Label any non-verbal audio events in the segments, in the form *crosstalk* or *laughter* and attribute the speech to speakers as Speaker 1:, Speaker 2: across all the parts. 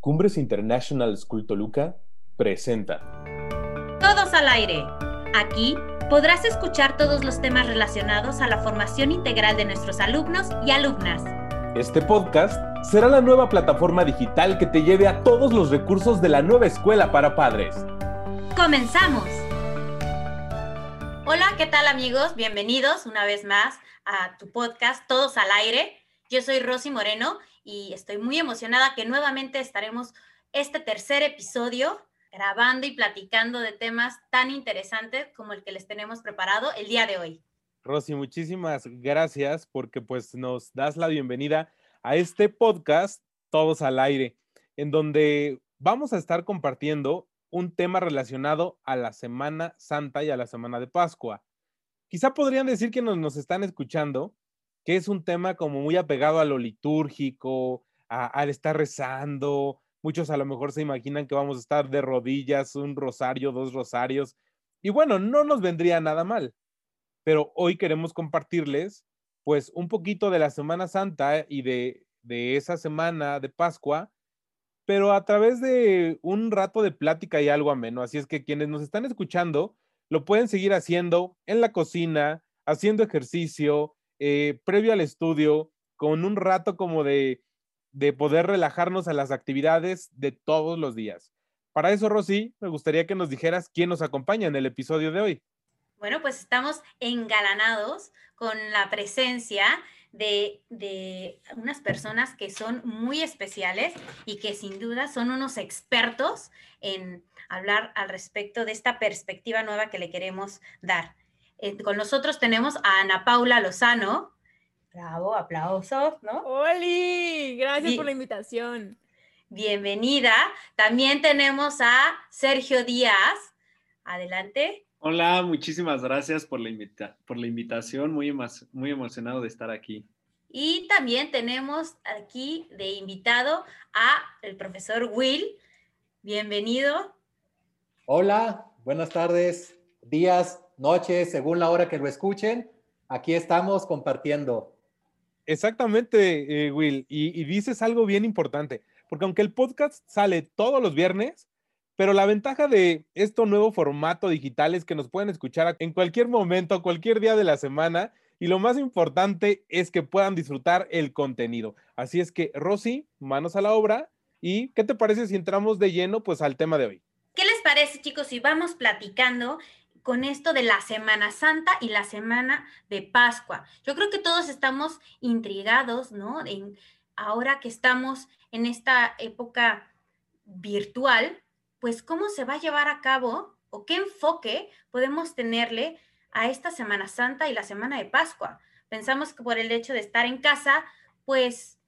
Speaker 1: Cumbres International School Toluca presenta
Speaker 2: Todos al aire. Aquí podrás escuchar todos los temas relacionados a la formación integral de nuestros alumnos y alumnas.
Speaker 1: Este podcast será la nueva plataforma digital que te lleve a todos los recursos de la nueva escuela para padres.
Speaker 2: ¡Comenzamos! Hola, ¿qué tal amigos? Bienvenidos una vez más a tu podcast Todos al aire. Yo soy Rosy Moreno y estoy muy emocionada que nuevamente estaremos este tercer episodio grabando y platicando de temas tan interesantes como el que les tenemos preparado el día de hoy.
Speaker 1: Rosy, muchísimas gracias porque pues nos das la bienvenida a este podcast Todos al aire, en donde vamos a estar compartiendo un tema relacionado a la Semana Santa y a la Semana de Pascua. Quizá podrían decir que nos, nos están escuchando que es un tema como muy apegado a lo litúrgico, al estar rezando. Muchos a lo mejor se imaginan que vamos a estar de rodillas, un rosario, dos rosarios. Y bueno, no nos vendría nada mal. Pero hoy queremos compartirles pues un poquito de la Semana Santa y de, de esa semana de Pascua, pero a través de un rato de plática y algo ameno. Así es que quienes nos están escuchando lo pueden seguir haciendo en la cocina, haciendo ejercicio, eh, previo al estudio, con un rato como de, de poder relajarnos a las actividades de todos los días. Para eso, Rosy, me gustaría que nos dijeras quién nos acompaña en el episodio de hoy.
Speaker 2: Bueno, pues estamos engalanados con la presencia de, de, unas personas que son muy especiales y que sin duda son unos expertos en hablar al respecto de esta perspectiva nueva que le queremos dar. Eh, con nosotros tenemos a Ana Paula Lozano. Bravo, aplausos, ¿no?
Speaker 3: ¡Holi! Gracias por la invitación.
Speaker 2: Bienvenida. También tenemos a Sergio Díaz. Adelante.
Speaker 4: Hola, muchísimas gracias por la, invita por la invitación. Muy, muy emocionado de estar aquí.
Speaker 2: Y también tenemos aquí de invitado a el profesor Will. Bienvenido.
Speaker 5: Hola, buenas tardes, días, noches, según la hora que lo escuchen. Aquí estamos compartiendo.
Speaker 1: Exactamente, eh, Will. Y, y, dices algo bien importante, porque aunque el podcast sale todos los viernes, pero la ventaja de este nuevo formato digital es que nos pueden escuchar en cualquier momento, cualquier día de la semana. Y lo más importante es que puedan disfrutar el contenido. Así es que, Rosy, manos a la obra. ¿Y qué te parece si entramos de lleno pues al tema de hoy?
Speaker 2: ¿Qué les parece, chicos, si vamos platicando con esto de la Semana Santa y la Semana de Pascua. Yo creo que todos estamos intrigados, ¿no? En, ahora que estamos en esta época virtual, pues cómo se va a llevar a cabo o qué enfoque podemos tenerle a esta Semana Santa y la Semana de Pascua. Pensamos que por el hecho de estar en casa, pues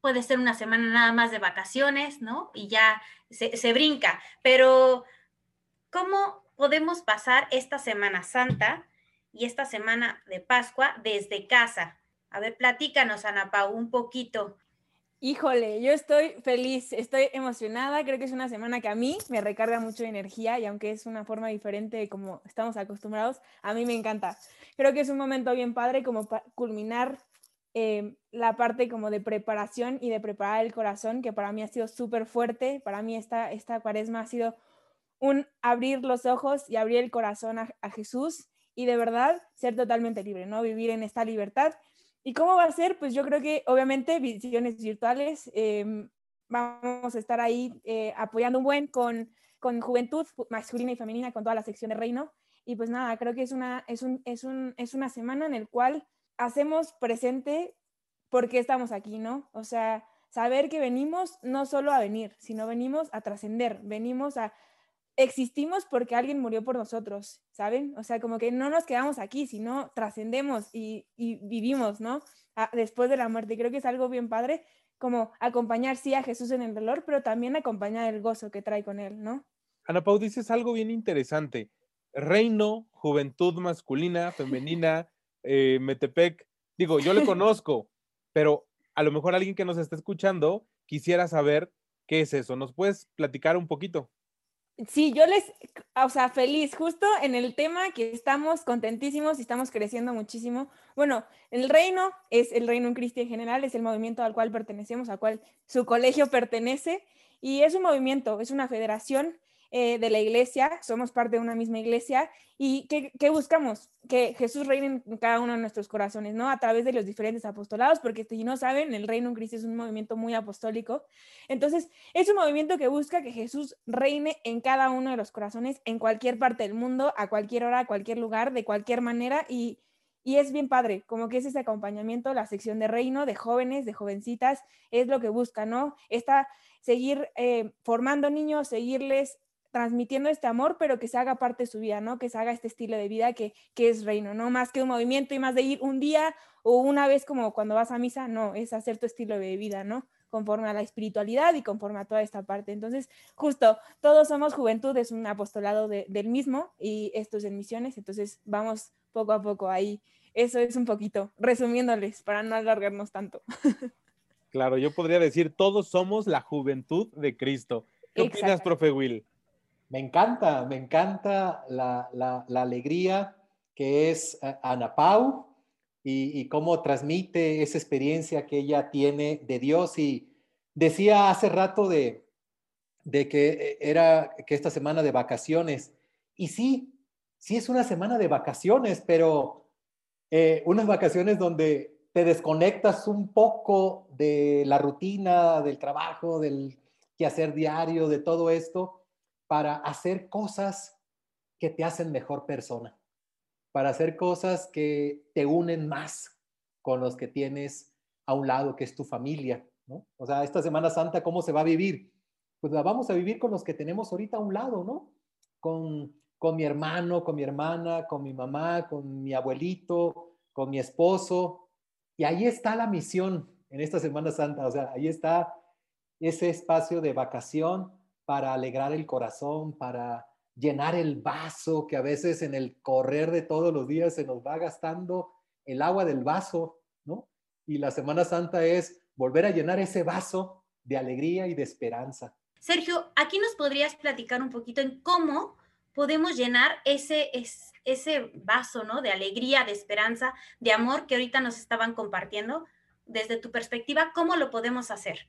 Speaker 2: puede ser una semana nada más de vacaciones, ¿no? Y ya se, se brinca, pero ¿cómo podemos pasar esta Semana Santa y esta semana de Pascua desde casa. A ver, platícanos, Ana Pau, un poquito.
Speaker 3: Híjole, yo estoy feliz, estoy emocionada, creo que es una semana que a mí me recarga mucho de energía y aunque es una forma diferente de como estamos acostumbrados, a mí me encanta. Creo que es un momento bien padre como culminar eh, la parte como de preparación y de preparar el corazón, que para mí ha sido súper fuerte, para mí esta, esta cuaresma ha sido un abrir los ojos y abrir el corazón a, Jesús y de verdad ser totalmente libre, ¿no? Vivir en esta libertad. ¿Y cómo va a ser? Pues yo creo que obviamente visiones virtuales, em, vamos a estar ahí eh, apoyando un buen con, con juventud masculina y femenina, con toda la sección de reino. Y pues nada, creo que es una, es un, es un, es una semana en el cual hacemos presente por qué estamos aquí, ¿no? O sea, saber que venimos no solo a venir, sino venimos a trascender, venimos a existimos porque alguien murió por nosotros, ¿saben? O sea, como que no nos quedamos aquí, sino trascendemos y, vivimos, ¿no? después de la muerte. Creo que es algo bien padre, como acompañar, sí, a Jesús en el dolor, pero también acompañar el gozo que trae con él, ¿no?
Speaker 1: Ana Pau, dices algo bien interesante. Reino, juventud masculina, femenina, *laughs* eh, Metepec. Digo, yo le conozco, pero a lo mejor alguien que nos está escuchando quisiera saber qué es eso. ¿Nos puedes platicar un poquito?
Speaker 3: Sí, yo les, o sea, feliz, justo en el tema que estamos contentísimos y estamos creciendo muchísimo. Bueno, el reino es el reino en Cristo en general, es el movimiento al cual pertenecemos, al cual su colegio pertenece. Y es un movimiento, es una federación eh, de la iglesia, somos parte de una misma iglesia. ¿Y qué, buscamos? Que Jesús reine en cada uno de nuestros corazones, ¿no? A través de los diferentes apostolados, porque si no saben, el reino en Cristo es un movimiento muy apostólico. Entonces, es un movimiento que busca que Jesús reine en cada uno de los corazones, en cualquier parte del mundo, a cualquier hora, a cualquier lugar, de cualquier manera. Y, y es bien padre, como que es ese acompañamiento, la sección de reino, de jóvenes, de jovencitas, es lo que busca, ¿no? Está seguir eh, formando niños, seguirles transmitiendo este amor, pero que se haga parte de su vida, ¿no? Que se haga este estilo de vida que, que es reino, ¿no? Más que un movimiento y más de ir un día o una vez como cuando vas a misa, no, es hacer tu estilo de vida, ¿no? Conforme a la espiritualidad y conforme a toda esta parte. Entonces, justo, todos somos juventud, es un apostolado del mismo y esto es en misiones, entonces vamos poco a poco ahí. Eso es un poquito, resumiéndoles, para no alargarnos tanto. *laughs*
Speaker 1: Claro, yo podría decir, todos somos la juventud de Cristo. ¿Qué opinas, profe Will?
Speaker 5: Me encanta, me encanta la, alegría que es eh, Ana Pau y, cómo transmite esa experiencia que ella tiene de Dios. Y decía hace rato de, de que eh, era que esta semana de vacaciones. Y sí, sí es una semana de vacaciones, pero eh, unas vacaciones donde te desconectas un poco de la rutina, del trabajo, del quehacer diario, de todo esto para hacer cosas que te hacen mejor persona, para hacer cosas que te unen más con los que tienes a un lado, que es tu familia, ¿no? O sea, esta Semana Santa, ¿cómo se va a vivir? Pues la vamos a vivir con los que tenemos ahorita a un lado, ¿no? Con, con mi hermano, con mi hermana, con mi mamá, con mi abuelito, con mi esposo. Y ahí está la misión en esta Semana Santa, o sea, ahí está ese espacio de vacación para alegrar el corazón, para llenar el vaso, que a veces en el correr de todos los días se nos va gastando el agua del vaso, ¿no? Y la Semana Santa es volver a llenar ese vaso de alegría y de esperanza.
Speaker 2: Sergio, aquí nos podrías platicar un poquito en cómo podemos llenar ese, ese vaso, ¿no? De alegría, de esperanza, de amor que ahorita nos estaban compartiendo. Desde tu perspectiva, ¿cómo lo podemos hacer?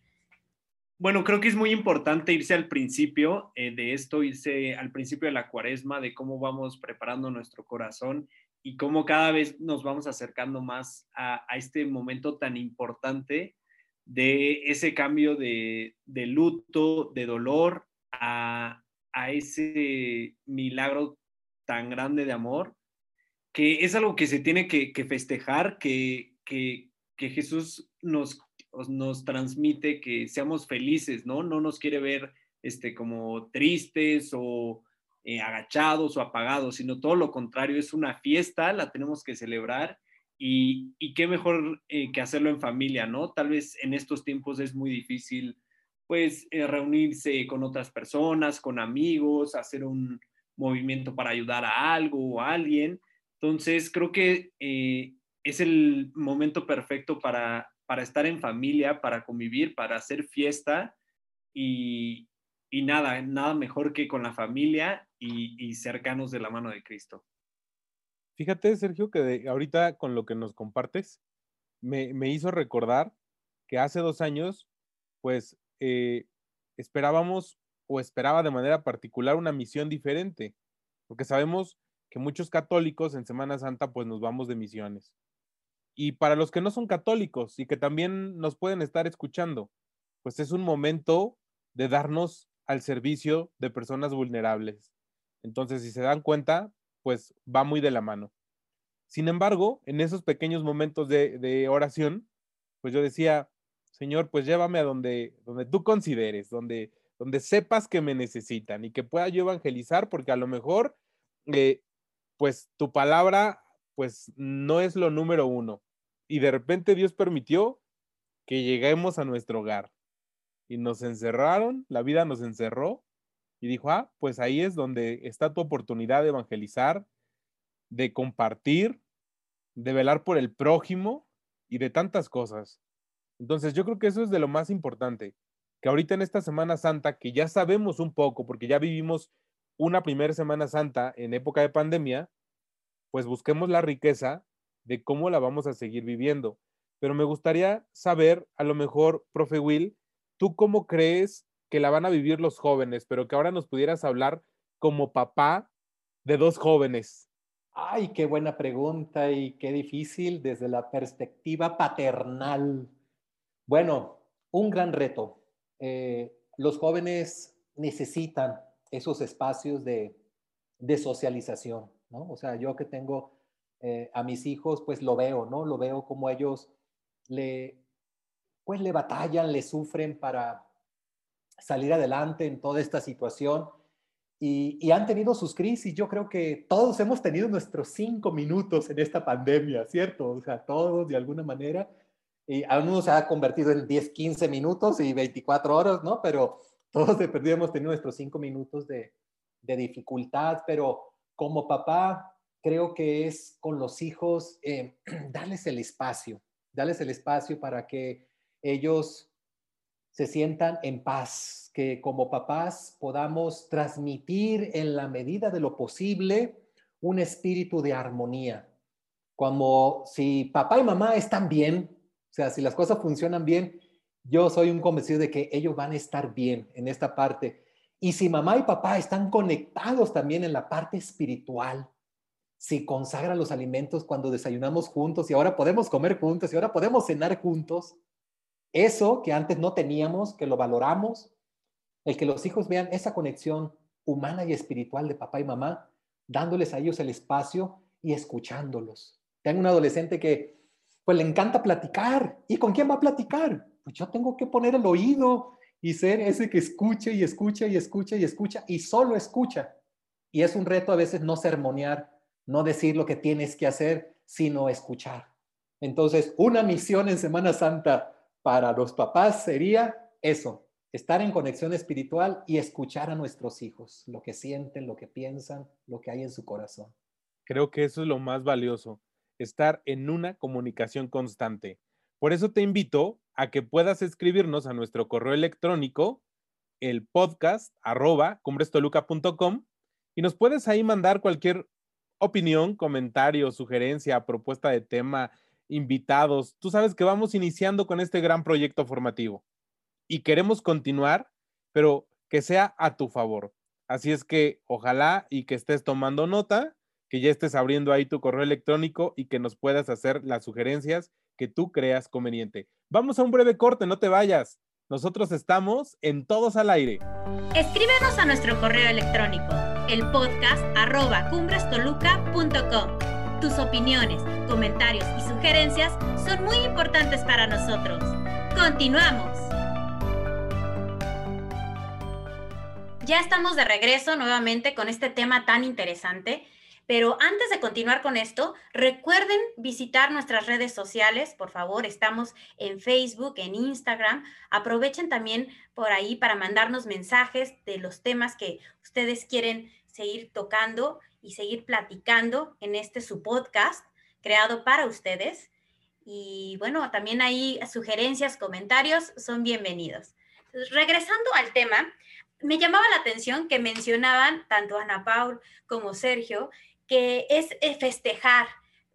Speaker 4: Bueno, creo que es muy importante irse al principio eh, de esto, irse al principio de la cuaresma, de cómo vamos preparando nuestro corazón y cómo cada vez nos vamos acercando más a, este momento tan importante de ese cambio de, luto, de dolor, a, ese milagro tan grande de amor, que es algo que se tiene que, festejar, que, Jesús nos nos transmite que seamos felices, ¿no? No nos quiere ver este, como tristes o eh, agachados o apagados, sino todo lo contrario, es una fiesta, la tenemos que celebrar y, qué mejor eh, que hacerlo en familia, ¿no? Tal vez en estos tiempos es muy difícil, pues, eh, reunirse con otras personas, con amigos, hacer un movimiento para ayudar a algo o a alguien. Entonces, creo que es el momento perfecto para para estar en familia, para convivir, para hacer fiesta y, nada, nada mejor que con la familia y, cercanos de la mano de Cristo.
Speaker 1: Fíjate, Sergio, que ahorita con lo que nos compartes, me, hizo recordar que hace dos años, pues eh, esperábamos o esperaba de manera particular una misión diferente, porque sabemos que muchos católicos en Semana Santa pues nos vamos de misiones. Y para los que no son católicos y que también nos pueden estar escuchando, pues es un momento de darnos al servicio de personas vulnerables. Entonces, si se dan cuenta, pues va muy de la mano. Sin embargo, en esos pequeños momentos de, oración, pues yo decía, Señor, pues llévame a donde, donde tú consideres, donde, donde sepas que me necesitan y que pueda yo evangelizar, porque a lo mejor, eh, pues tu palabra, pues no es lo número uno, y de repente Dios permitió que lleguemos a nuestro hogar. Y nos encerraron, la vida nos encerró y dijo, ah, pues ahí es donde está tu oportunidad de evangelizar, de compartir, de velar por el prójimo y de tantas cosas. Entonces yo creo que eso es de lo más importante, que ahorita en esta Semana Santa, que ya sabemos un poco, porque ya vivimos una primera Semana Santa en época de pandemia, pues busquemos la riqueza de cómo la vamos a seguir viviendo. Pero me gustaría saber, a lo mejor, profe Will, ¿tú cómo crees que la van a vivir los jóvenes, pero que ahora nos pudieras hablar como papá de dos jóvenes.
Speaker 5: Ay, qué buena pregunta y qué difícil desde la perspectiva paternal. Bueno, un gran reto. Eh, los jóvenes necesitan esos espacios de, socialización, ¿no? O sea, yo que tengo eh, a mis hijos, pues lo veo, ¿no? Lo veo como ellos le, pues le batallan, le sufren para salir adelante en toda esta situación y, han tenido sus crisis. Yo creo que todos hemos tenido nuestros cinco minutos en esta pandemia, ¿cierto? O sea, todos de alguna manera. Y a uno se ha convertido en 10, 15 minutos y 24 horas, ¿no? Pero todos de perdido hemos tenido nuestros cinco minutos de, de dificultad, pero como papá, creo que es con los hijos eh, *clears throat* darles el espacio, darles el espacio para que ellos se sientan en paz, que como papás podamos transmitir en la medida de lo posible un espíritu de armonía. Como si papá y mamá están bien, o sea, si las cosas funcionan bien, yo soy un convencido de que ellos van a estar bien en esta parte. Y si mamá y papá están conectados también en la parte espiritual, si consagran los alimentos cuando desayunamos juntos y ahora podemos comer juntos y ahora podemos cenar juntos, eso que antes no teníamos, que lo valoramos, el que los hijos vean esa conexión humana y espiritual de papá y mamá, dándoles a ellos el espacio y escuchándolos. Tengo un adolescente que pues le encanta platicar. ¿Y con quién va a platicar? Pues yo tengo que poner el oído y ser ese que escuche y escucha y escucha y escucha y solo escucha. Y es un reto a veces no sermonear, no decir lo que tienes que hacer, sino escuchar. Entonces, una misión en Semana Santa para los papás sería eso, estar en conexión espiritual y escuchar a nuestros hijos, lo que sienten, lo que piensan, lo que hay en su corazón.
Speaker 1: Creo que eso es lo más valioso, estar en una comunicación constante. Por eso te invito a que puedas escribirnos a nuestro correo electrónico, el podcast arroba y nos puedes ahí mandar cualquier opinión, comentario, sugerencia, propuesta de tema, invitados. Tú sabes que vamos iniciando con este gran proyecto formativo y queremos continuar, pero que sea a tu favor. Así es que ojalá y que estés tomando nota, que ya estés abriendo ahí tu correo electrónico y que nos puedas hacer las sugerencias que tú creas conveniente. Vamos a un breve corte, no te vayas. Nosotros estamos en Todos al Aire.
Speaker 2: Escríbenos a nuestro correo electrónico, el podcast arroba cumbrestoluca.com. Tus opiniones, comentarios y sugerencias son muy importantes para nosotros. Continuamos. Ya estamos de regreso nuevamente con este tema tan interesante. Pero antes de continuar con esto, recuerden visitar nuestras redes sociales, por favor. Estamos en Facebook, en Instagram. Aprovechen también por ahí para mandarnos mensajes de los temas que ustedes quieren seguir tocando y seguir platicando en este su podcast creado para ustedes. Y bueno, también ahí sugerencias, comentarios son bienvenidos. regresando al tema, me llamaba la atención que mencionaban tanto Ana Paul como Sergio que es eh, festejar,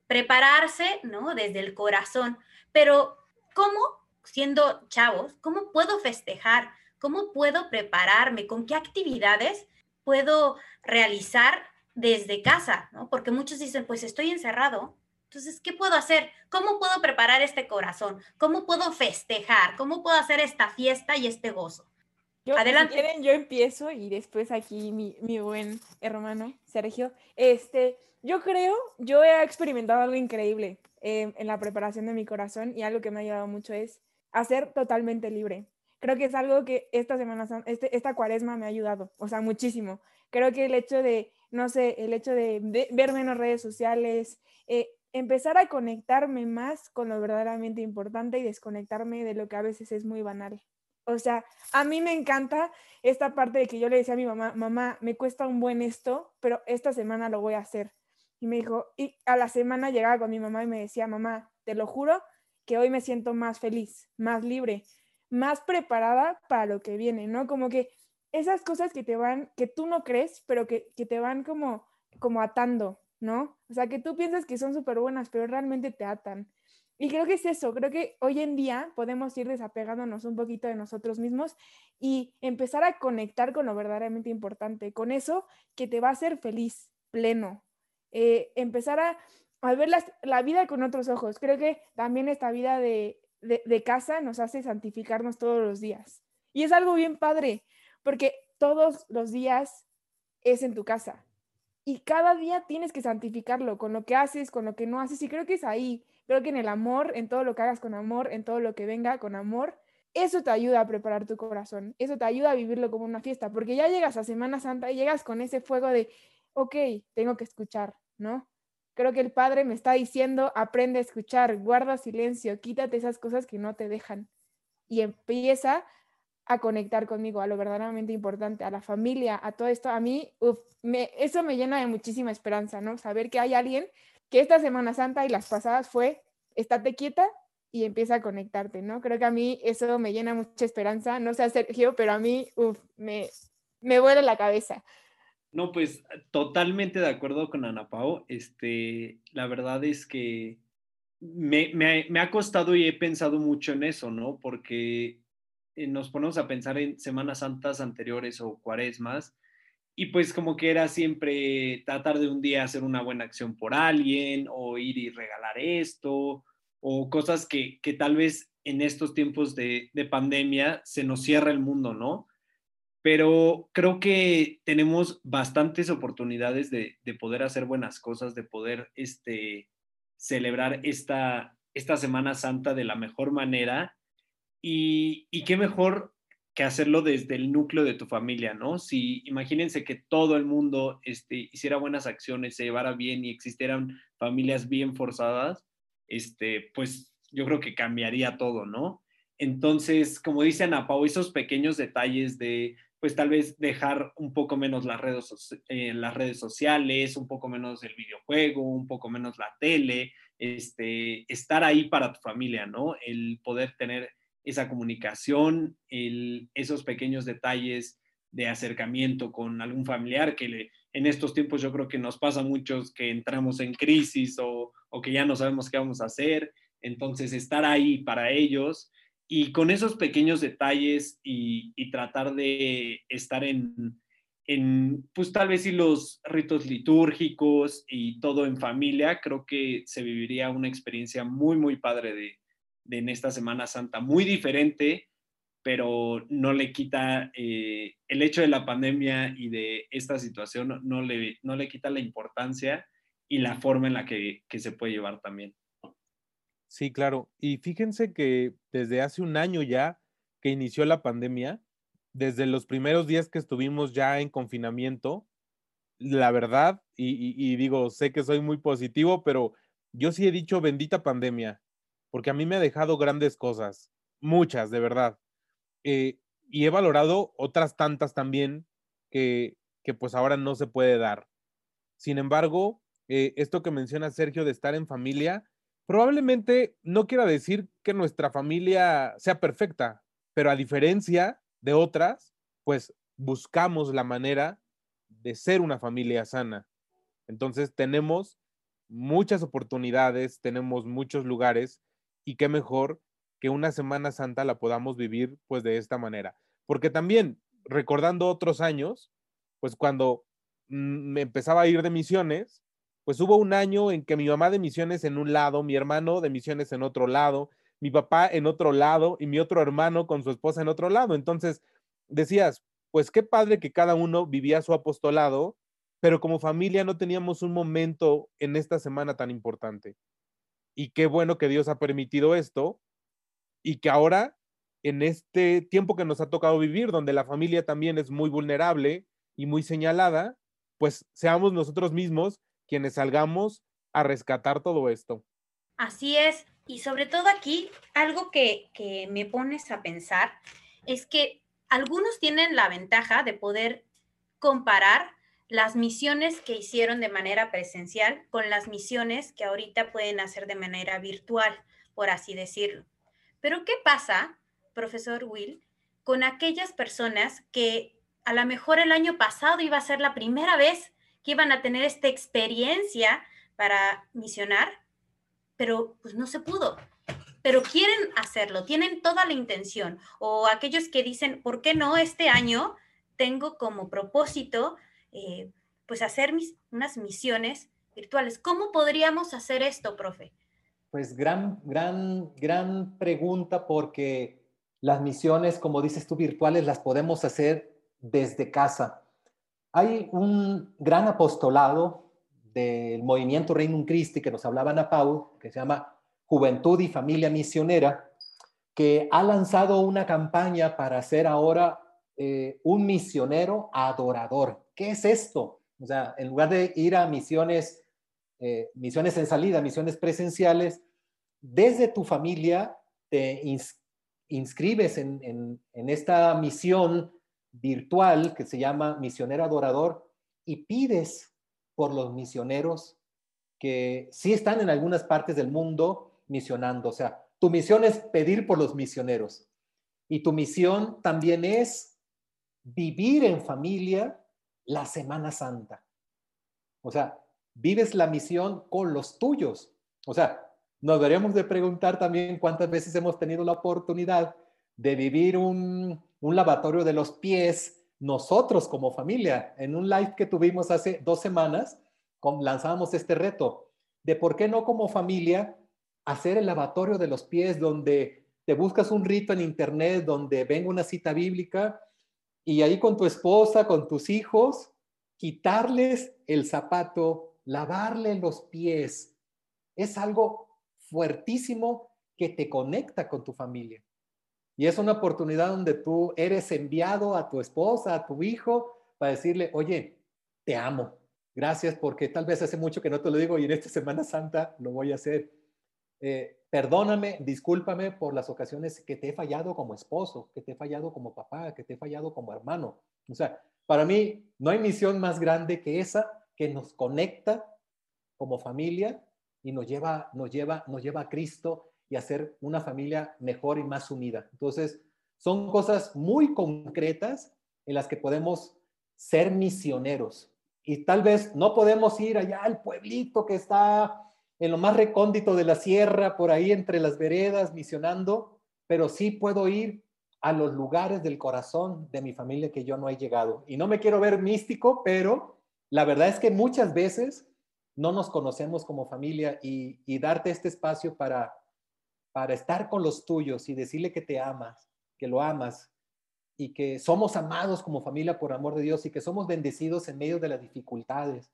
Speaker 2: prepararse, ¿no? Desde el corazón. Pero, ¿cómo, siendo chavos, cómo puedo festejar? ¿Cómo puedo prepararme? ¿Con qué actividades puedo realizar desde casa, ¿no? Porque muchos dicen, pues estoy encerrado, entonces, ¿qué puedo hacer? ¿Cómo puedo preparar este corazón? ¿Cómo puedo festejar? ¿Cómo puedo hacer esta fiesta y este gozo?
Speaker 3: Adelante. Si quieren, yo empiezo y después aquí mi, mi, buen hermano Sergio. Este, yo creo, yo he experimentado algo increíble em, en la preparación de mi corazón y algo que me ha ayudado mucho es hacer totalmente libre. Creo que es algo que esta semana, este, esta cuaresma me ha ayudado, o sea, muchísimo. Creo que el hecho de no sé, el hecho de, ver menos redes sociales, eh, empezar a conectarme más con lo verdaderamente importante y desconectarme de lo que a veces es muy banal. O sea, a mí me encanta esta parte de que yo le decía a mi mamá, mamá, me cuesta un buen esto, pero esta semana lo voy a hacer. Y me dijo, y a la semana llegaba con mi mamá y me decía, mamá, te lo juro que hoy me siento más feliz, más libre, más preparada para lo que viene, ¿no? Como que esas cosas que te van, que tú no crees, pero que, te van como, como atando, ¿no? O sea, que tú piensas que son súper buenas, pero realmente te atan. Y creo que es eso, creo que hoy en día podemos ir desapegándonos un poquito de nosotros mismos y empezar a conectar con lo verdaderamente importante, con eso que te va a hacer feliz, pleno. Eh, empezar a, ver la vida con otros ojos. Creo que también esta vida de, de casa nos hace santificarnos todos los días. Y es algo bien padre, porque todos los días es en tu casa. Y cada día tienes que santificarlo con lo que haces, con lo que no haces. Y creo que es ahí Creo que en el amor, en todo lo que hagas con amor, en todo lo que venga con amor, eso te ayuda a preparar tu corazón, eso te ayuda a vivirlo como una fiesta, porque ya llegas a Semana Santa y llegas con ese fuego de, ok, tengo que escuchar, ¿no? Creo que el Padre me está diciendo, aprende a escuchar, guarda silencio, quítate esas cosas que no te dejan y empieza a conectar conmigo, a lo verdaderamente importante, a la familia, a todo esto. A mí, eso me llena de muchísima esperanza, ¿no? Saber que hay alguien que esta Semana Santa y las pasadas fue, estate quieta y empieza a conectarte, ¿no? Creo que a mí eso me llena mucha esperanza, no sé Sergio, pero a mí, uf, me, me vuela la cabeza.
Speaker 4: No, pues totalmente de acuerdo con Ana Pao. Este, la verdad es que me, me, me, ha costado y he pensado mucho en eso, ¿no? Porque eh, nos ponemos a pensar en Semanas Santas anteriores o cuaresmas y pues como que era siempre tratar de un día hacer una buena acción por alguien o ir y regalar esto o cosas que, que tal vez en estos tiempos de, de, pandemia se nos cierra el mundo, ¿no? Pero creo que tenemos bastantes oportunidades de, de poder hacer buenas cosas, de poder este, celebrar esta, esta Semana Santa de la mejor manera. Y, y qué mejor que hacerlo desde el núcleo de tu familia, ¿no? Si imagínense que todo el mundo este, hiciera buenas acciones, se llevara bien y existieran familias bien forzadas, este, pues yo creo que cambiaría todo, ¿no? Entonces, como dice Ana Pau, esos pequeños detalles de, pues tal vez dejar un poco menos las redes, eh, las redes sociales, un poco menos el videojuego, un poco menos la tele, este, estar ahí para tu familia, ¿no? El poder tener esa comunicación, esos pequeños detalles de acercamiento con algún familiar que en estos tiempos yo creo que nos pasa a muchos que entramos en crisis o, que ya no sabemos qué vamos a hacer. Entonces, estar ahí para ellos y con esos pequeños detalles y, tratar de estar en, en, pues tal vez y los ritos litúrgicos y todo en familia, creo que se viviría una experiencia muy, muy padre de, de en esta Semana Santa, muy diferente, pero no le quita eh, el hecho de la pandemia y de esta situación, no le, no le quita la importancia y la forma en la que, que se puede llevar también.
Speaker 1: Sí, claro. Y fíjense que desde hace un año ya que inició la pandemia, desde los primeros días que estuvimos ya en confinamiento, la verdad, y, y, digo, sé que soy muy positivo, pero yo sí he dicho bendita pandemia, porque a mí me ha dejado grandes cosas, muchas, de verdad. Eh, y he valorado otras tantas también que, que, pues ahora no se puede dar. Sin embargo, eh, esto que menciona Sergio de estar en familia, probablemente no quiera decir que nuestra familia sea perfecta, pero a diferencia de otras, pues buscamos la manera de ser una familia sana. Entonces tenemos muchas oportunidades, tenemos muchos lugares y qué mejor que una Semana Santa la podamos vivir pues de esta manera. Porque también, recordando otros años, pues cuando me empezaba a ir de misiones, pues hubo un año en que mi mamá de misiones en un lado, mi hermano de misiones en otro lado, mi papá en otro lado y mi otro hermano con su esposa en otro lado. Entonces decías, pues qué padre que cada uno vivía su apostolado, pero como familia no teníamos un momento en esta semana tan importante. Y qué bueno que Dios ha permitido esto y que ahora, en este tiempo que nos ha tocado vivir, donde la familia también es muy vulnerable y muy señalada, pues seamos nosotros mismos quienes salgamos a rescatar todo esto.
Speaker 2: Así es. Y sobre todo aquí, algo que, que me pones a pensar es que algunos tienen la ventaja de poder comparar las misiones que hicieron de manera presencial con las misiones que ahorita pueden hacer de manera virtual, por así decirlo. Pero ¿qué pasa, profesor Will, con aquellas personas que a lo mejor el año pasado iba a ser la primera vez que iban a tener esta experiencia para misionar, pero pues no se pudo? pero quieren hacerlo, tienen toda la intención. O aquellos que dicen, ¿por qué no este año tengo como propósito eh, pues hacer mis, unas misiones virtuales? ¿Cómo podríamos hacer esto, profe?
Speaker 5: Pues gran, gran, gran pregunta porque las misiones, como dices tú, virtuales las podemos hacer desde casa. Hay un gran apostolado del movimiento Reino Christi que nos hablaba Ana Paul, que se llama Juventud y Familia Misionera, que ha lanzado una campaña para ser ahora eh, un misionero adorador. ¿Qué es esto? O sea, en lugar de ir a misiones, eh, misiones en salida, misiones presenciales, desde tu familia te inscribes en, en esta misión virtual que se llama Misionero Adorador y pides por los misioneros que sí están en algunas partes del mundo misionando. O sea, tu misión es pedir por los misioneros y tu misión también es vivir en familia la Semana Santa. O sea, vives la misión con los tuyos. O sea, nos deberíamos de preguntar también cuántas veces hemos tenido la oportunidad de vivir un, un lavatorio de los pies, nosotros como familia, en un live que tuvimos hace dos semanas, lanzábamos este reto de por qué no como familia hacer el lavatorio de los pies donde te buscas un rito en internet, donde venga una cita bíblica y ahí con tu esposa, con tus hijos, quitarles el zapato, lavarle los pies. Es algo fuertísimo que te conecta con tu familia. Y es una oportunidad donde tú eres enviado a tu esposa, a tu hijo, para decirle, oye, te amo. Gracias porque tal vez hace mucho que no te lo digo y en esta Semana Santa lo voy a hacer. Eh, perdóname, discúlpame por las ocasiones que te he fallado como esposo, que te he fallado como papá, que te he fallado como hermano. O sea, para mí no hay misión más grande que esa que nos conecta como familia y nos lleva, nos lleva, nos lleva a Cristo y hacer una familia mejor y más unida. Entonces, son cosas muy concretas en las que podemos ser misioneros. Y tal vez no podemos ir allá al pueblito que está en lo más recóndito de la sierra, por ahí entre las veredas, misionando, pero sí puedo ir a los lugares del corazón de mi familia que yo no he llegado. Y no me quiero ver místico, pero la verdad es que muchas veces no nos conocemos como familia y, darte este espacio para para estar con los tuyos y decirle que te amas, que lo amas y que somos amados como familia por amor de Dios y que somos bendecidos en medio de las dificultades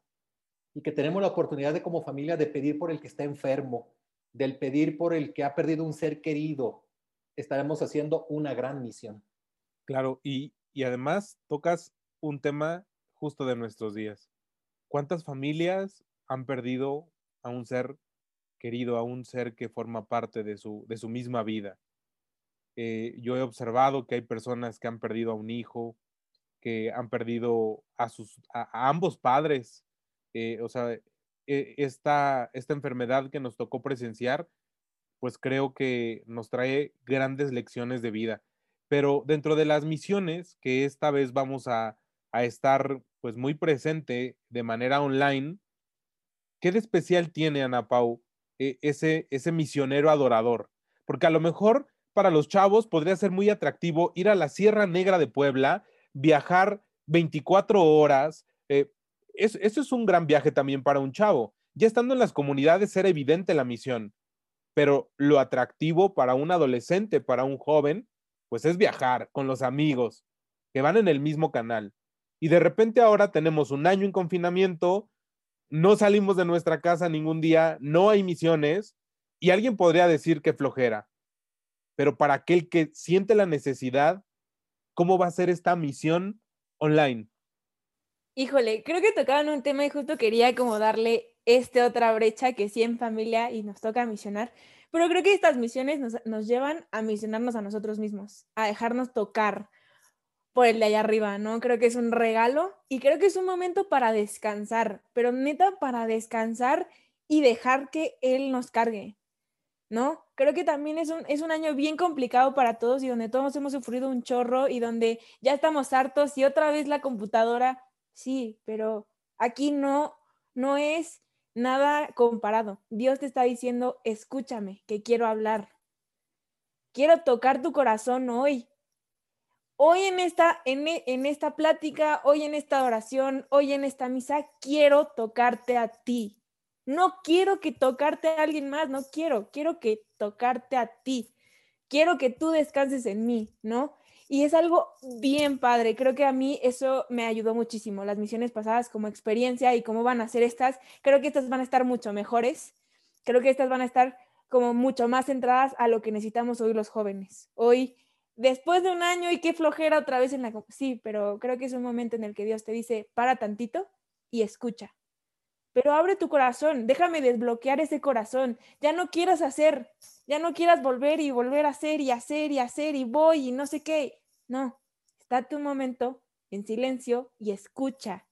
Speaker 5: y que tenemos la oportunidad de como familia de pedir por el que está enfermo, del pedir por el que ha perdido un ser querido, estaremos haciendo una gran misión.
Speaker 1: Claro, y, y además tocas un tema justo de nuestros días. ¿Cuántas familias han perdido a un ser querido a un ser que forma parte de su, de su misma vida. Eh, yo he observado que hay personas que han perdido a un hijo, que han perdido a, sus, a, ambos padres. Eh, o sea, e, esta, esta enfermedad que nos tocó presenciar, pues creo que nos trae grandes lecciones de vida. Pero dentro de las misiones que esta vez vamos a, a estar pues muy presente de manera online, ¿qué de especial tiene Ana Pau e, ese, ese misionero adorador. Porque a lo mejor para los chavos podría ser muy atractivo ir a la Sierra Negra de Puebla, viajar 24 horas. Eh, eso es un gran viaje también para un chavo. Ya estando en las comunidades era evidente la misión, pero lo atractivo para un adolescente, para un joven, pues es viajar con los amigos que van en el mismo canal. Y de repente ahora tenemos un año en confinamiento, no salimos de nuestra casa ningún día, no hay misiones, y alguien podría decir que flojera. Pero para aquel que siente la necesidad, ¿cómo va a ser esta misión online?
Speaker 3: Híjole, creo que tocaban un tema y justo quería como darle este otra brecha que sí en familia y nos toca misionar, pero creo que estas misiones nos, nos llevan a misionarnos a nosotros mismos, a dejarnos tocar, por el de allá arriba, ¿no? Creo que es un regalo y creo que es un momento para descansar, pero neta para descansar y dejar que Él nos cargue, ¿no? Creo que también es un, es un año bien complicado para todos y donde todos hemos sufrido un chorro y donde ya estamos hartos y otra vez la computadora, sí, pero aquí no, no es nada comparado. Dios te está diciendo, escúchame, que quiero hablar, quiero tocar tu corazón hoy. Hoy en esta, en, e, en esta plática, hoy en esta oración, hoy en esta misa, quiero tocarte a ti. No quiero que tocarte a alguien más, no quiero, quiero que tocarte a ti. Quiero que tú descanses en mí, ¿no? Y es algo bien padre. Creo que a mí eso me ayudó muchísimo. Las misiones pasadas como experiencia y cómo van a ser estas, creo que estas van a estar mucho mejores. Creo que estas van a estar como mucho más centradas a lo que necesitamos hoy los jóvenes. Hoy, después de un año y qué flojera otra vez en la... Sí, pero creo que es un momento en el que Dios te dice, para tantito y escucha. Pero abre tu corazón, déjame desbloquear ese corazón. Ya no quieras hacer, ya no quieras volver y volver a hacer y hacer y hacer y voy y no sé qué. No, estate un momento en silencio y escucha.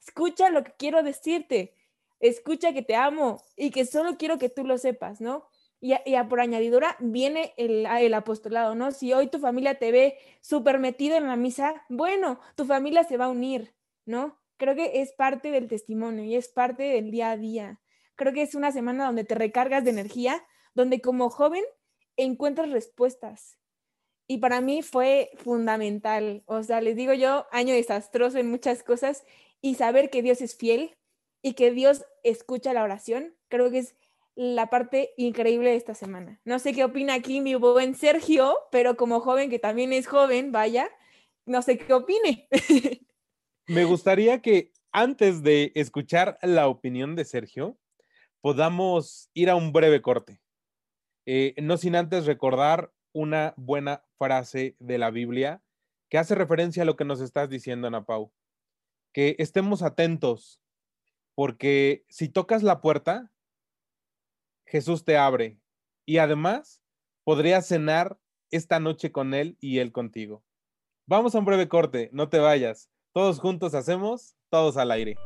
Speaker 3: Escucha lo que quiero decirte. Escucha que te amo y que solo quiero que tú lo sepas, ¿no? Y, por añadidura viene el, el, apostolado, ¿no? Si hoy tu familia te ve súper metido en la misa, bueno, tu familia se va a unir, ¿no? Creo que es parte del testimonio y es parte del día a día. Creo que es una semana donde te recargas de energía, donde como joven encuentras respuestas. Y para mí fue fundamental. O sea, les digo yo, año desastroso en muchas cosas y saber que Dios es fiel y que Dios escucha la oración, creo que es la parte increíble de esta semana. No sé qué opina aquí mi buen Sergio, pero como joven que también es joven, vaya, no sé qué opine. *laughs*
Speaker 1: Me gustaría que antes de escuchar la opinión de Sergio, podamos ir a un breve corte. Eh, no sin antes recordar una buena frase de la Biblia que hace referencia a lo que nos estás diciendo, Ana Pau. Que estemos atentos, porque si tocas la puerta, Jesús te abre y además podrías cenar esta noche con Él y Él contigo. Vamos a un breve corte, no te vayas. Todos juntos hacemos, todos al aire.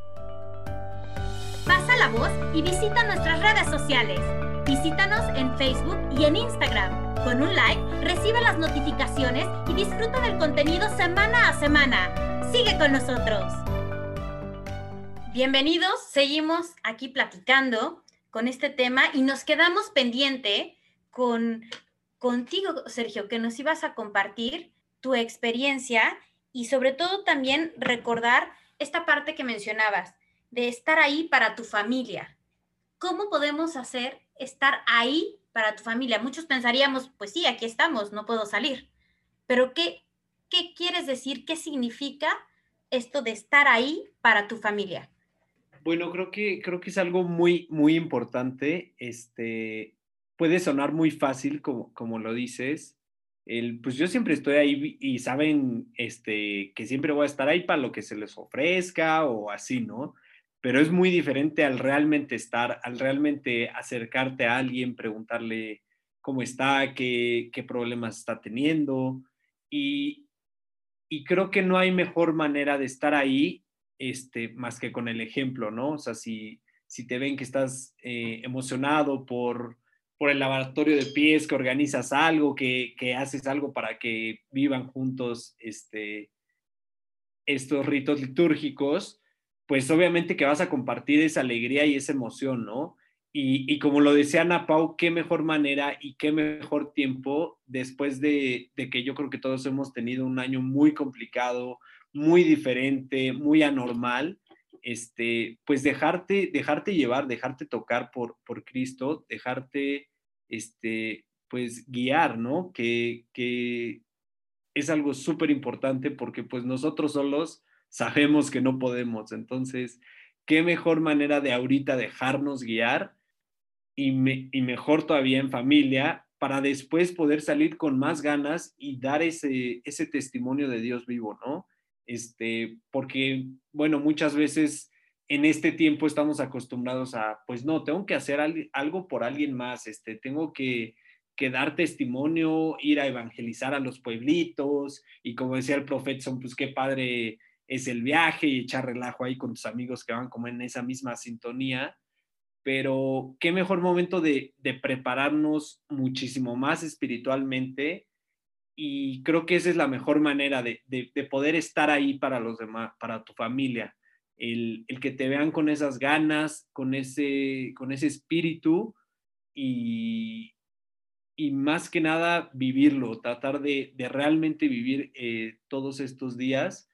Speaker 2: Pasa la voz y visita nuestras redes sociales. Visítanos en Facebook y en Instagram. Con un like, recibe las notificaciones y disfruta del contenido semana a semana. Sigue con nosotros. Bienvenidos, seguimos aquí platicando con este tema y nos quedamos pendiente con contigo, Sergio, que nos ibas a compartir tu experiencia y sobre todo también recordar esta parte que mencionabas, de estar ahí para tu familia. ¿Cómo podemos hacer estar ahí para tu familia? Muchos pensaríamos, pues sí, aquí estamos, no puedo salir. Pero ¿qué, qué quieres decir? ¿Qué significa esto de estar ahí para tu familia?
Speaker 4: Bueno, creo que, creo que es algo muy, muy importante. Este, puede sonar muy fácil, como, como lo dices. El, pues yo siempre estoy ahí y saben este, que siempre voy a estar ahí para lo que se les ofrezca o así, ¿no? pero es muy diferente al realmente estar, al realmente acercarte a alguien, preguntarle cómo está, qué, qué problemas está teniendo. Y, y, creo que no hay mejor manera de estar ahí este, más que con el ejemplo, ¿no? O sea, si, si te ven que estás eh, emocionado por, por el laboratorio de pies, que organizas algo, que, que haces algo para que vivan juntos este, estos ritos litúrgicos, pues obviamente que vas a compartir esa alegría y esa emoción, ¿no? Y, como lo decía Ana Pau, qué mejor manera y qué mejor tiempo después de, que yo creo que todos hemos tenido un año muy complicado, muy diferente, muy anormal, este, pues dejarte, dejarte llevar, dejarte tocar por, por Cristo, dejarte, este, pues guiar, ¿no? Que, que es algo súper importante porque pues nosotros solos sabemos que no podemos. Entonces, qué mejor manera de ahorita dejarnos guiar y, mejor todavía en familia para después poder salir con más ganas y dar ese, ese testimonio de Dios vivo, ¿no? Este, porque, bueno, muchas veces en este tiempo estamos acostumbrados a, pues no, tengo que hacer algo por alguien más, este, tengo que, que dar testimonio, ir a evangelizar a los pueblitos y como decía el profeta, pues qué padre es el viaje y echar relajo ahí con tus amigos que van como en esa misma sintonía. Pero qué mejor momento de, prepararnos muchísimo más espiritualmente y creo que esa es la mejor manera de, poder estar ahí para los demás, para tu familia. El, que te vean con esas ganas, con ese, con ese espíritu y, y más que nada vivirlo, tratar de, realmente vivir eh, todos estos días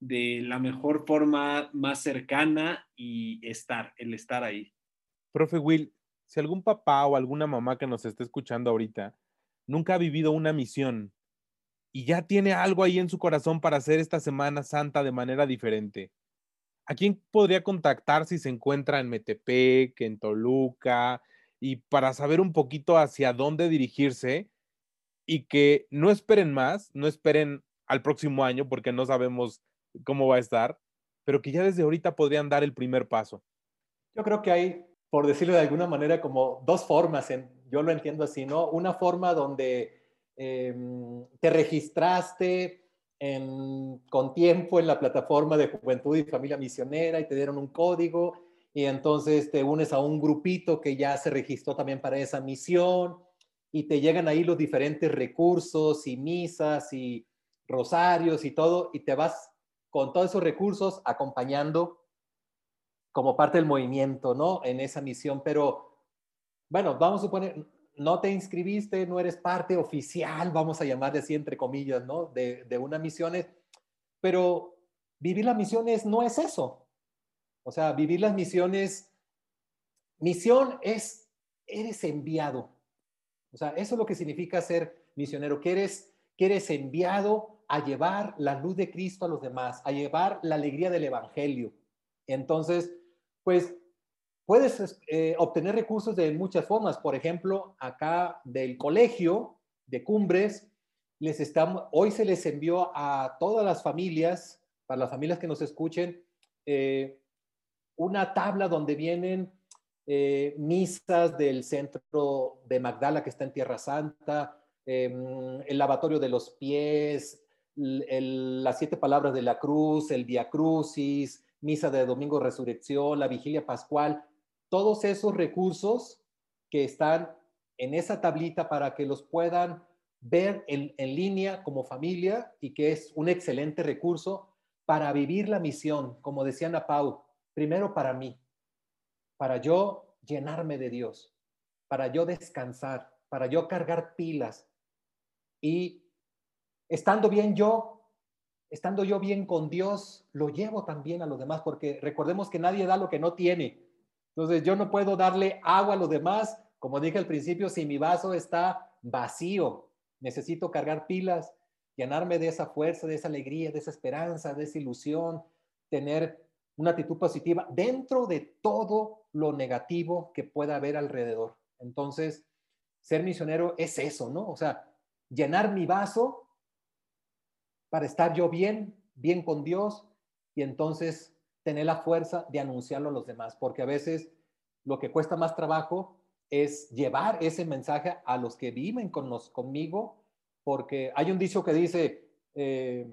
Speaker 4: de la mejor forma, más cercana y estar, el estar ahí.
Speaker 1: Profe Will, si algún papá o alguna mamá que nos esté escuchando ahorita nunca ha vivido una misión y ya tiene algo ahí en su corazón para hacer esta Semana Santa de manera diferente, ¿a quién podría contactar si se encuentra en Metepec, en Toluca, y para saber un poquito hacia dónde dirigirse y que no esperen más, no esperen al próximo año porque no sabemos cómo va a estar, pero que ya desde ahorita podrían dar el primer paso?
Speaker 5: Yo creo que hay, por decirlo de alguna manera, como dos formas, en, yo lo entiendo así, ¿no? Una forma donde em, te registraste con tiempo en la plataforma de Juventud y Familia Misionera y te dieron un código y entonces te unes a un grupito que ya se registró también para esa misión y te llegan ahí los diferentes recursos y misas y rosarios y todo y te vas con todos esos recursos acompañando como parte del movimiento, ¿no? En esa misión, pero bueno, vamos a suponer, no te inscribiste, no eres parte oficial, vamos a llamarle así entre comillas, ¿no? De, de una misión, pero vivir las misiones no es eso. O sea, vivir las misiones, misión es, eres enviado. O sea, eso es lo que significa ser misionero, que eres, que eres enviado a llevar la luz de Cristo a los demás, a llevar la alegría del Evangelio. Entonces, pues puedes eh, obtener recursos de muchas formas. Por ejemplo, acá del colegio de Cumbres, les estamos, hoy se les envió a todas las familias, para las familias que nos escuchen, eh, una tabla donde vienen eh, misas del centro de Magdala que está en Tierra Santa, em, el lavatorio de los pies, las siete palabras de la cruz, el Via Crucis, misa de Domingo Resurrección, la vigilia pascual, todos esos recursos que están en esa tablita para que los puedan ver en, línea como familia y que es un excelente recurso para vivir la misión, como decía Ana Pau, primero para mí, para yo llenarme de Dios, para yo descansar, para yo cargar pilas y estando bien yo, estando yo bien con Dios, lo llevo también a los demás, porque recordemos que nadie da lo que no tiene. Entonces yo no puedo darle agua a los demás, como dije al principio, si mi vaso está vacío, necesito cargar pilas, llenarme de esa fuerza, de esa alegría, de esa esperanza, de esa ilusión, tener una actitud positiva dentro de todo lo negativo que pueda haber alrededor. Entonces, ser misionero es eso, ¿no? O sea, llenar mi vaso para estar yo bien, bien con Dios y entonces tener la fuerza de anunciarlo a los demás, porque a veces lo que cuesta más trabajo es llevar ese mensaje a los que viven con los, conmigo, porque hay un dicho que dice, eh,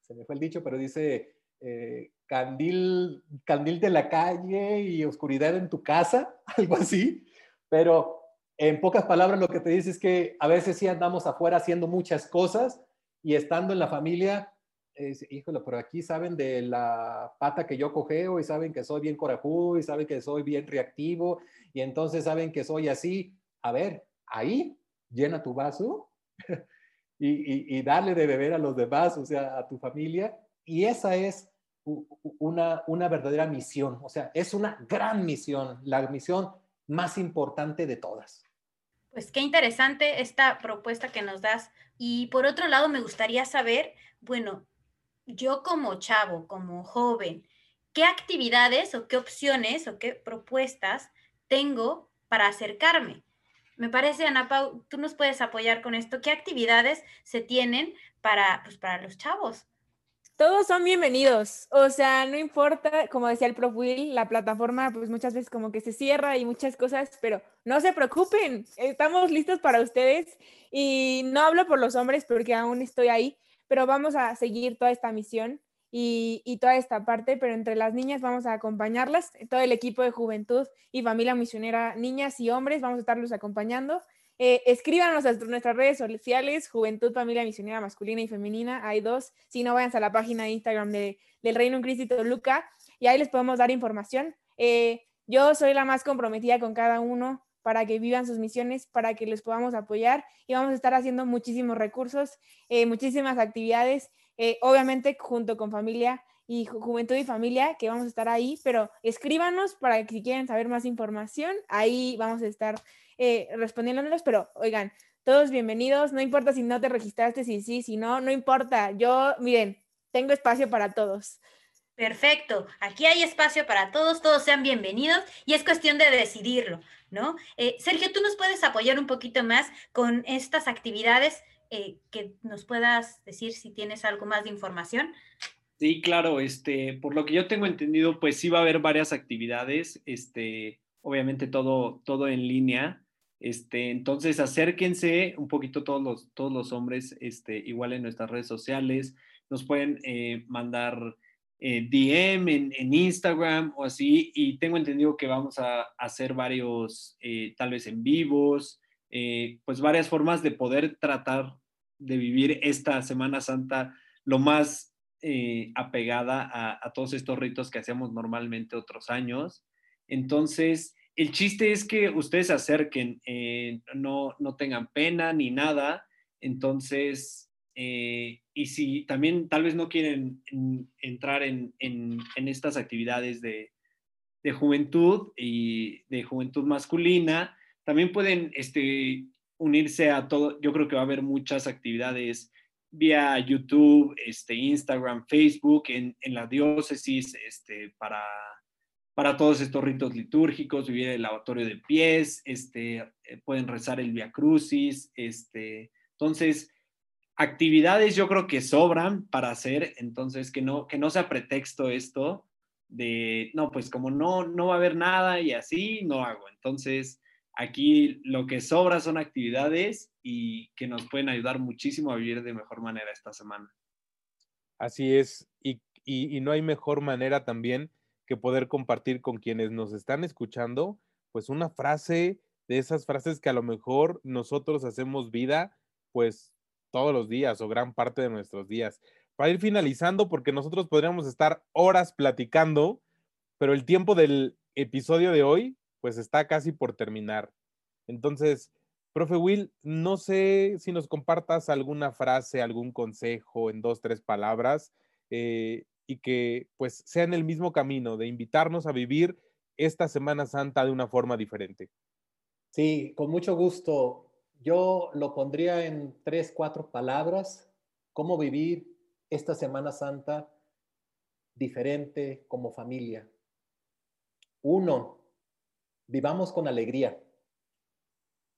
Speaker 5: se me fue el dicho, pero dice, eh, candil, candil de la calle y oscuridad en tu casa, *laughs* algo así, pero en pocas palabras lo que te dice es que a veces sí andamos afuera haciendo muchas cosas y estando en la familia, es, híjole, pero aquí saben de la pata que yo cogeo y saben que soy bien corajudo y saben que soy bien reactivo y entonces saben que soy así. A ver, ahí llena tu vaso *laughs* y, y, darle de beber a los demás, o sea, a tu familia. Y esa es una, una verdadera misión, o sea, es una gran misión, la misión más importante de todas.
Speaker 2: Pues qué interesante esta propuesta que nos das. Y por otro lado, me gustaría saber, bueno, yo como chavo, como joven, ¿qué actividades o qué opciones o qué propuestas tengo para acercarme? Me parece, Ana Pau, tú nos puedes apoyar con esto. ¿Qué actividades se tienen para, pues, para los chavos?
Speaker 3: Todos son bienvenidos, o sea, no importa, como decía el Prof. Will, la plataforma pues muchas veces como que se cierra y muchas cosas, pero no se preocupen, estamos listos para ustedes y no hablo por los hombres porque aún estoy ahí, pero vamos a seguir toda esta misión y, toda esta parte, pero entre las niñas vamos a acompañarlas, todo el equipo de juventud y familia misionera, niñas y hombres, vamos a estarlos acompañando eh, escríbanos a nuestras redes sociales, Juventud Familia Misionera Masculina y Femenina, hay dos. Si no, vayan a la página de Instagram de, del Reino en Cristo Luca y ahí les podemos dar información. Eh, yo soy la más comprometida con cada uno para que vivan sus misiones, para que les podamos apoyar y vamos a estar haciendo muchísimos recursos, eh, muchísimas actividades, eh, obviamente junto con familia y Juventud y Familia, que vamos a estar ahí, pero escríbanos para que si quieren saber más información, ahí vamos a estar eh, respondiéndonos, pero oigan, todos bienvenidos, no importa si no te registraste, si sí, si no, no importa, yo, miren, tengo espacio para todos.
Speaker 2: Perfecto, aquí hay espacio para todos, todos sean bienvenidos y es cuestión de decidirlo, ¿no? Eh, Sergio, ¿tú nos puedes apoyar un poquito más con estas actividades eh, que nos puedas decir si tienes algo más de información?
Speaker 4: Sí, claro, este, por lo que yo tengo entendido, pues sí va a haber varias actividades, este, obviamente todo, todo en línea. Este, entonces acérquense un poquito todos los, todos los hombres, este, igual en nuestras redes sociales, nos pueden eh, mandar eh, DM en, Instagram o así, y tengo entendido que vamos a, hacer varios, eh, tal vez en vivos, pues varias formas de poder tratar de vivir esta Semana Santa lo más eh, apegada a, todos estos ritos que hacíamos normalmente otros años. Entonces, el chiste es que ustedes se acerquen, eh, no, no tengan pena ni nada. Entonces, eh, y si también tal vez no quieren entrar en, estas actividades de, de, juventud y de juventud masculina, también pueden este, unirse a todo. Yo creo que va a haber muchas actividades vía YouTube, este, Instagram, Facebook, en, la diócesis, este, para, para todos estos ritos litúrgicos, vivir el lavatorio de pies, este, eh, pueden rezar el Via Crucis, este, entonces, actividades yo creo que sobran para hacer, entonces que no, que no sea pretexto esto de, no, pues como no, no va a haber nada y así, no hago. Entonces, Aquí lo que sobra son actividades y que nos pueden ayudar muchísimo a vivir de mejor manera esta semana.
Speaker 1: Así es, y, no hay mejor manera también que poder compartir con quienes nos están escuchando, pues una frase de esas frases que a lo mejor nosotros hacemos vida, pues todos los días o gran parte de nuestros días. Para ir finalizando, porque nosotros podríamos estar horas platicando, pero el tiempo del episodio de hoy pues está casi por terminar. Entonces, profe Will, no sé si nos compartas alguna frase, algún consejo en dos, tres palabras eh, y que pues sea en el mismo camino de invitarnos a vivir esta Semana Santa de una forma diferente.
Speaker 5: Sí, con mucho gusto. Yo lo pondría en tres, cuatro palabras. ¿Cómo vivir esta Semana Santa diferente como familia? Uno, vivamos con alegría.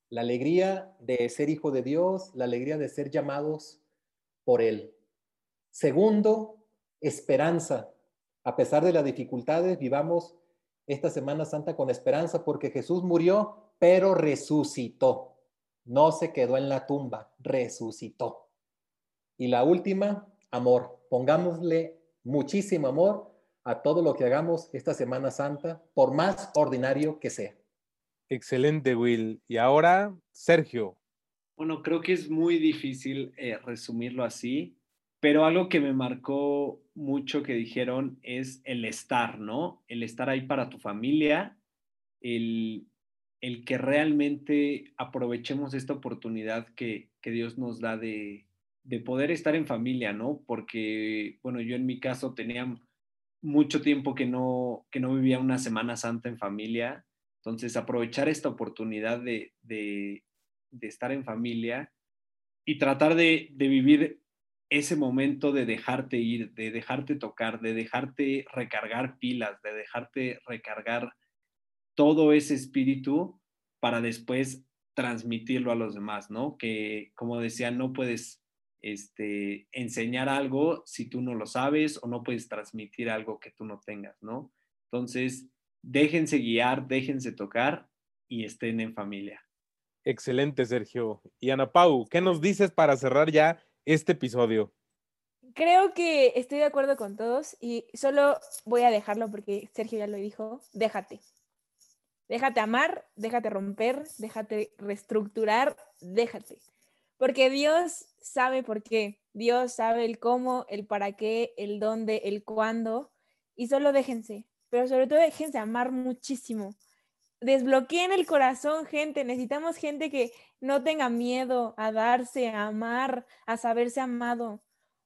Speaker 5: La alegría de ser hijo de Dios, la alegría de ser llamados por Él. Segundo, esperanza. A pesar de las dificultades, vivamos esta Semana Santa con esperanza porque Jesús murió, pero resucitó. No se quedó en la tumba, resucitó. Y la última, amor. Pongámosle muchísimo amor a todo lo que hagamos esta Semana Santa, por más ordinario que sea.
Speaker 1: Excelente, Will. Y ahora, Sergio.
Speaker 4: Bueno, creo que es muy difícil eh, resumirlo así, pero algo que me marcó mucho que dijeron es el estar, ¿no? El estar ahí para tu familia, el, el que realmente aprovechemos esta oportunidad que, que Dios nos da de, de poder estar en familia, ¿no? Porque, bueno, yo en mi caso tenía mucho tiempo que no, que no vivía una Semana Santa en familia. Entonces, aprovechar esta oportunidad de, de, estar en familia y tratar de, de, vivir ese momento de dejarte ir, de dejarte tocar, de dejarte recargar pilas, de dejarte recargar todo ese espíritu para después transmitirlo a los demás, ¿no? Que, como decía, no puedes este, enseñar algo si tú no lo sabes o no puedes transmitir algo que tú no tengas, ¿no? Entonces, déjense guiar, déjense tocar y estén en familia.
Speaker 1: Excelente, Sergio. Y Ana Pau, ¿qué nos dices para cerrar ya este episodio?
Speaker 3: Creo que estoy de acuerdo con todos y solo voy a dejarlo porque Sergio ya lo dijo, déjate. Déjate amar, déjate romper, déjate reestructurar, déjate. Porque Dios sabe por qué. Dios sabe el cómo, el para qué, el dónde, el cuándo. Y solo déjense. Pero sobre todo déjense amar muchísimo. desbloqueen el corazón, gente. Necesitamos gente que no tenga miedo a darse, a amar, a saberse amado,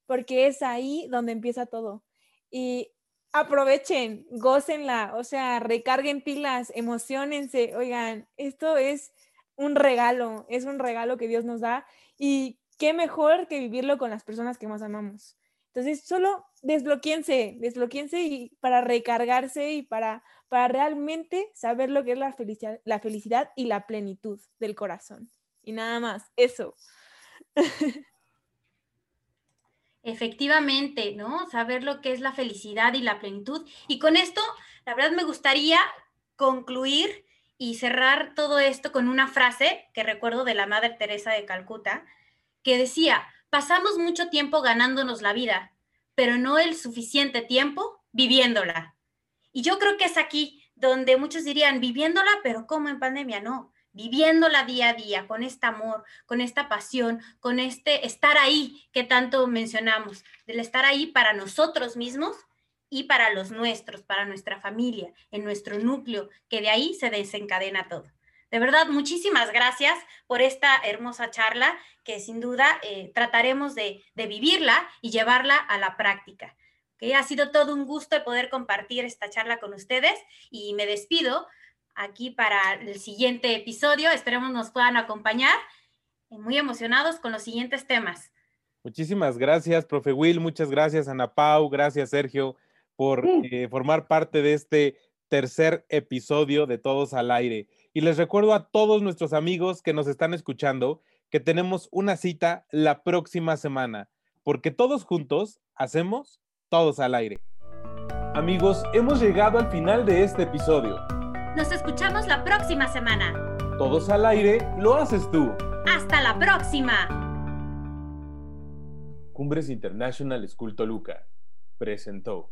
Speaker 3: porque es ahí donde empieza todo. Y aprovechen, gócenla, o sea, recarguen pilas, emocionense. Oigan, esto es un regalo, es un regalo que Dios nos da y qué mejor que vivirlo con las personas que más amamos. Entonces, solo desbloqueense, desbloqueense y para recargarse y para, para realmente saber lo que es la felicidad, la felicidad y la plenitud del corazón. Y nada más, eso. *laughs*
Speaker 2: Efectivamente, ¿no? Saber lo que es la felicidad y la plenitud. Y con esto, la verdad me gustaría concluir y cerrar todo esto con una frase que recuerdo de la Madre Teresa de Calcuta, que decía, pasamos mucho tiempo ganándonos la vida, pero no el suficiente tiempo viviéndola. Y yo creo que es aquí donde muchos dirían, viviéndola, pero ¿cómo en pandemia? No, viviéndola día a día, con este amor, con esta pasión, con este estar ahí que tanto mencionamos, del estar ahí para nosotros mismos y para los nuestros, para nuestra familia, en nuestro núcleo, que de ahí se desencadena todo. De verdad, muchísimas gracias por esta hermosa charla que sin duda eh, trataremos de, vivirla y llevarla a la práctica. que Ha sido todo un gusto poder compartir esta charla con ustedes y me despido aquí para el siguiente episodio. Esperemos nos puedan acompañar eh, muy emocionados con los siguientes temas.
Speaker 1: Muchísimas gracias, profe Will. Muchas gracias, Ana Pau. Gracias, Sergio, por eh, formar parte de este tercer episodio de Todos al Aire. Y les recuerdo a todos nuestros amigos que nos están escuchando que tenemos una cita la próxima semana, porque todos juntos hacemos Todos al Aire. Amigos, hemos llegado al final de este episodio.
Speaker 2: Nos escuchamos la próxima semana.
Speaker 1: Todos al aire, lo haces tú.
Speaker 2: Hasta la próxima.
Speaker 1: Cumbres International School Toluca presentó.